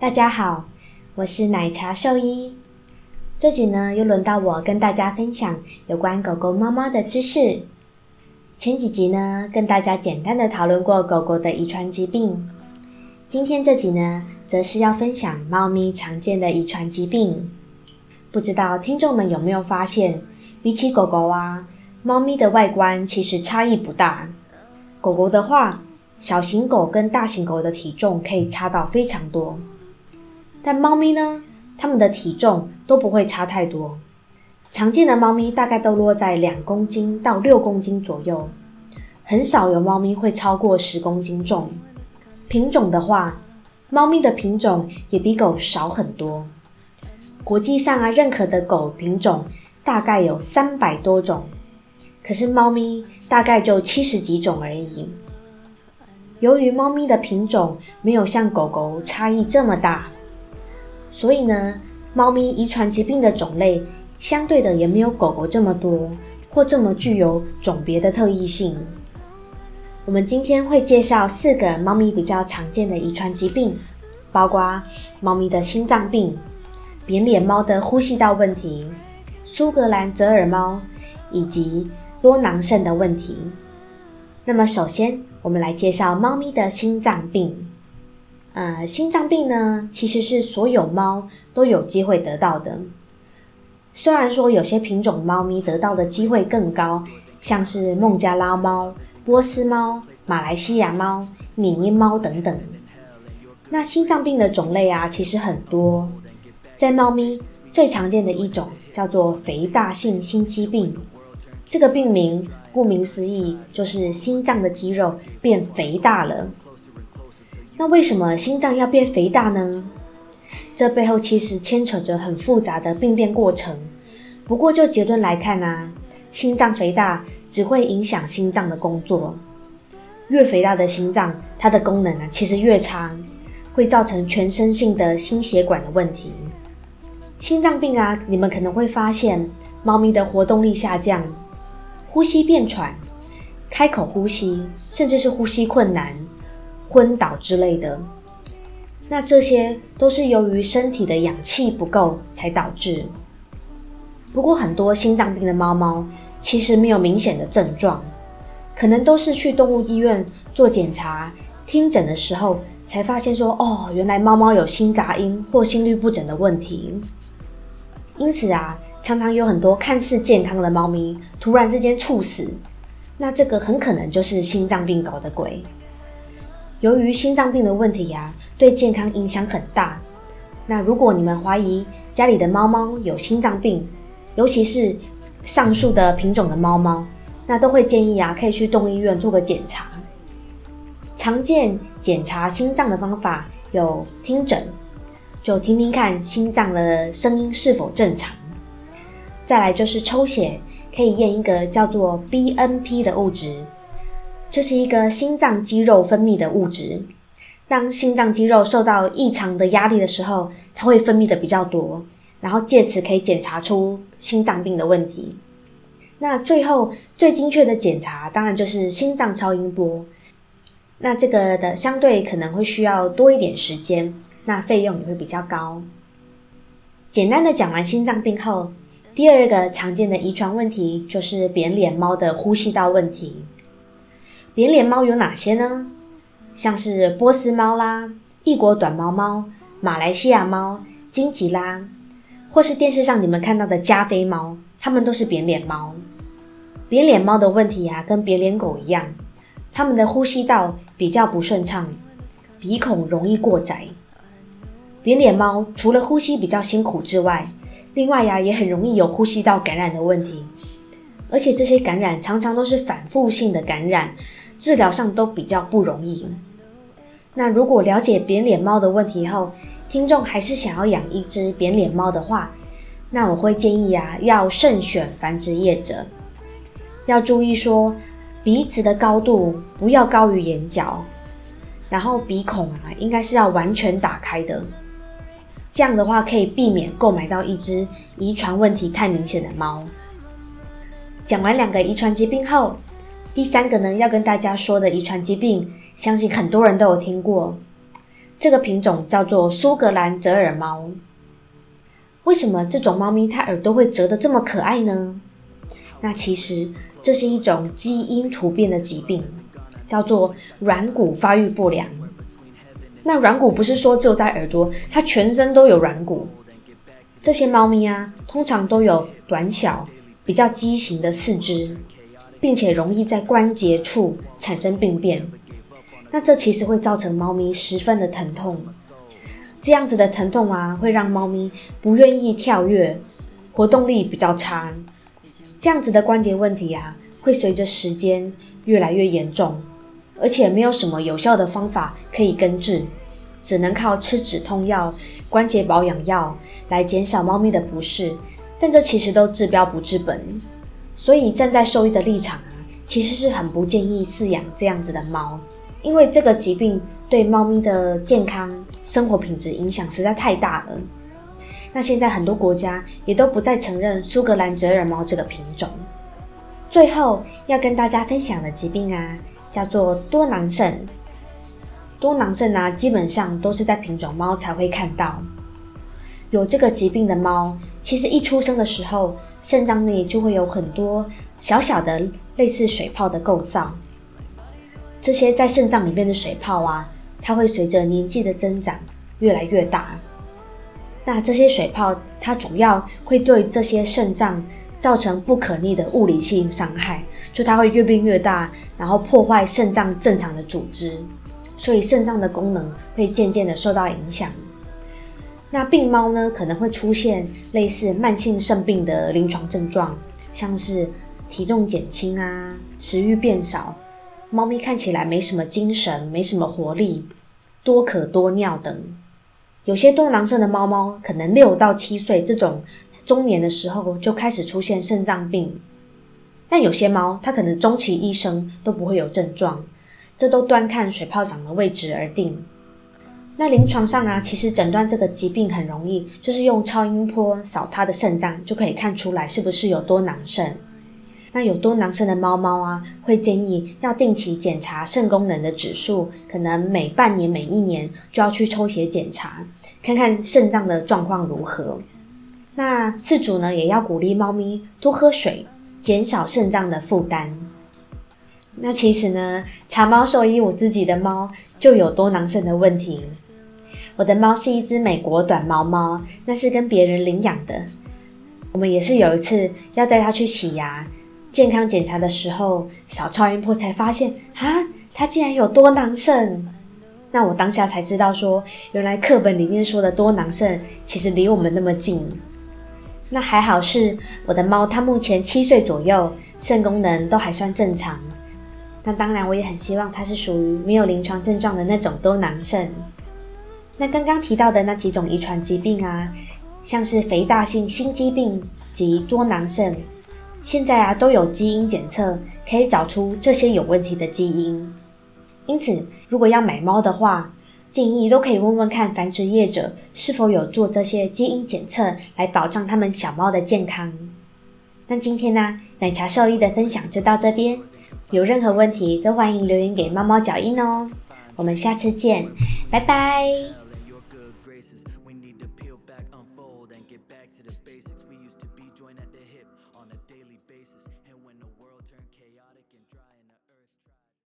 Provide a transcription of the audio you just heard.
大家好，我是奶茶兽医。这集呢，又轮到我跟大家分享有关狗狗、猫猫的知识。前几集呢，跟大家简单的讨论过狗狗的遗传疾病。今天这集呢，则是要分享猫咪常见的遗传疾病。不知道听众们有没有发现，比起狗狗啊，猫咪的外观其实差异不大。狗狗的话，小型狗跟大型狗的体重可以差到非常多。但猫咪呢，它们的体重都不会差太多。常见的猫咪大概都落在两公斤到六公斤左右，很少有猫咪会超过十公斤重。品种的话，猫咪的品种也比狗少很多。国际上啊，认可的狗品种大概有三百多种，可是猫咪大概就七十几种而已。由于猫咪的品种没有像狗狗差异这么大。所以呢，猫咪遗传疾病的种类相对的也没有狗狗这么多，或这么具有种别的特异性。我们今天会介绍四个猫咪比较常见的遗传疾病，包括猫咪的心脏病、扁脸猫的呼吸道问题、苏格兰折耳猫以及多囊肾的问题。那么，首先我们来介绍猫咪的心脏病。呃，心脏病呢，其实是所有猫都有机会得到的。虽然说有些品种猫咪得到的机会更高，像是孟加拉猫、波斯猫、马来西亚猫、缅因猫等等。那心脏病的种类啊，其实很多。在猫咪最常见的一种叫做肥大性心肌病，这个病名顾名思义，就是心脏的肌肉变肥大了。那为什么心脏要变肥大呢？这背后其实牵扯着很复杂的病变过程。不过就结论来看呢，心脏肥大只会影响心脏的工作。越肥大的心脏，它的功能啊其实越差，会造成全身性的心血管的问题。心脏病啊，你们可能会发现猫咪的活动力下降，呼吸变喘，开口呼吸，甚至是呼吸困难。昏倒之类的，那这些都是由于身体的氧气不够才导致。不过很多心脏病的猫猫其实没有明显的症状，可能都是去动物医院做检查、听诊的时候才发现说，哦，原来猫猫有心杂音或心律不整的问题。因此啊，常常有很多看似健康的猫咪突然之间猝死，那这个很可能就是心脏病搞的鬼。由于心脏病的问题呀，对健康影响很大。那如果你们怀疑家里的猫猫有心脏病，尤其是上述的品种的猫猫，那都会建议啊，可以去动物医院做个检查。常见检查心脏的方法有听诊，就听听看心脏的声音是否正常；再来就是抽血，可以验一个叫做 BNP 的物质。这是一个心脏肌肉分泌的物质。当心脏肌肉受到异常的压力的时候，它会分泌的比较多，然后借此可以检查出心脏病的问题。那最后最精确的检查，当然就是心脏超音波。那这个的相对可能会需要多一点时间，那费用也会比较高。简单的讲完心脏病后，第二个常见的遗传问题就是扁脸猫的呼吸道问题。扁脸猫有哪些呢？像是波斯猫啦、异国短毛猫、马来西亚猫、金吉拉，或是电视上你们看到的加菲猫，它们都是扁脸猫。扁脸猫的问题呀，跟扁脸狗一样，它们的呼吸道比较不顺畅，鼻孔容易过窄。扁脸猫除了呼吸比较辛苦之外，另外呀，也很容易有呼吸道感染的问题，而且这些感染常常都是反复性的感染。治疗上都比较不容易。那如果了解扁脸猫的问题后，听众还是想要养一只扁脸猫的话，那我会建议啊，要慎选繁殖业者，要注意说鼻子的高度不要高于眼角，然后鼻孔啊应该是要完全打开的，这样的话可以避免购买到一只遗传问题太明显的猫。讲完两个遗传疾病后。第三个呢，要跟大家说的遗传疾病，相信很多人都有听过，这个品种叫做苏格兰折耳猫。为什么这种猫咪它耳朵会折得这么可爱呢？那其实这是一种基因突变的疾病，叫做软骨发育不良。那软骨不是说只有在耳朵，它全身都有软骨。这些猫咪啊，通常都有短小、比较畸形的四肢，并且容易在关节处产生病变。那这其实会造成猫咪十分的疼痛。这样子的疼痛啊，会让猫咪不愿意跳跃，活动力比较差。这样子的关节问题啊，会随着时间越来越严重，而且没有什么有效的方法可以根治，只能靠吃止痛药、关节保养药来减少猫咪的不适。但这其实都治标不治本，所以站在兽医的立场啊，其实是很不建议饲养这样子的猫，因为这个疾病对猫咪的健康、生活品质影响实在太大了。那现在很多国家也都不再承认苏格兰折耳猫这个品种。最后要跟大家分享的疾病啊，叫做多囊肾。多囊肾啊，基本上都是在品种猫才会看到。有这个疾病的猫，其实一出生的时候，肾脏内就会有很多小小的类似水泡的构造。这些在肾脏里面的水泡啊，它会随着年纪的增长越来越大。那这些水泡，它主要会对这些肾脏造成不可逆的物理性伤害，就它会越变越大，然后破坏肾脏正常的组织，所以肾脏的功能会渐渐的受到影响。那病猫呢，可能会出现类似慢性肾病的临床症状，像是体重减轻啊，食欲变少，猫咪看起来没什么精神，没什么活力，多渴多尿等。有些多囊肾的猫猫，可能六到七岁这种中年的时候就开始出现肾脏病，但有些猫它可能终其一生都不会有症状，这都端看水泡长的位置而定。那临床上啊，其实诊断这个疾病很容易，就是用超音波扫它的肾脏，就可以看出来是不是有多囊肾。那有多囊肾的猫猫啊，会建议要定期检查肾功能的指数，可能每半年、每一年就要去抽血检查，看看肾脏的状况如何。那饲主呢，也要鼓励猫咪多喝水，减少肾脏的负担。那其实呢，茶猫兽医我自己的猫就有多囊肾的问题。我的猫是一只美国短毛猫，那是跟别人领养的。我们也是有一次要带它去洗牙。健康检查的时候扫超音波才发现啊，它竟然有多囊肾。那我当下才知道说，原来课本里面说的多囊肾其实离我们那么近。那还好是我的猫，它目前七岁左右，肾功能都还算正常。那当然，我也很希望它是属于没有临床症状的那种多囊肾。那刚刚提到的那几种遗传疾病啊，像是肥大性心肌病及多囊肾。现在啊，都有基因检测可以找出这些有问题的基因。因此，如果要买猫的话，建议都可以问问看繁殖业者是否有做这些基因检测，来保障他们小猫的健康。那今天呢，奶茶兽医的分享就到这边。有任何问题都欢迎留言给猫猫脚印哦。我们下次见，拜拜。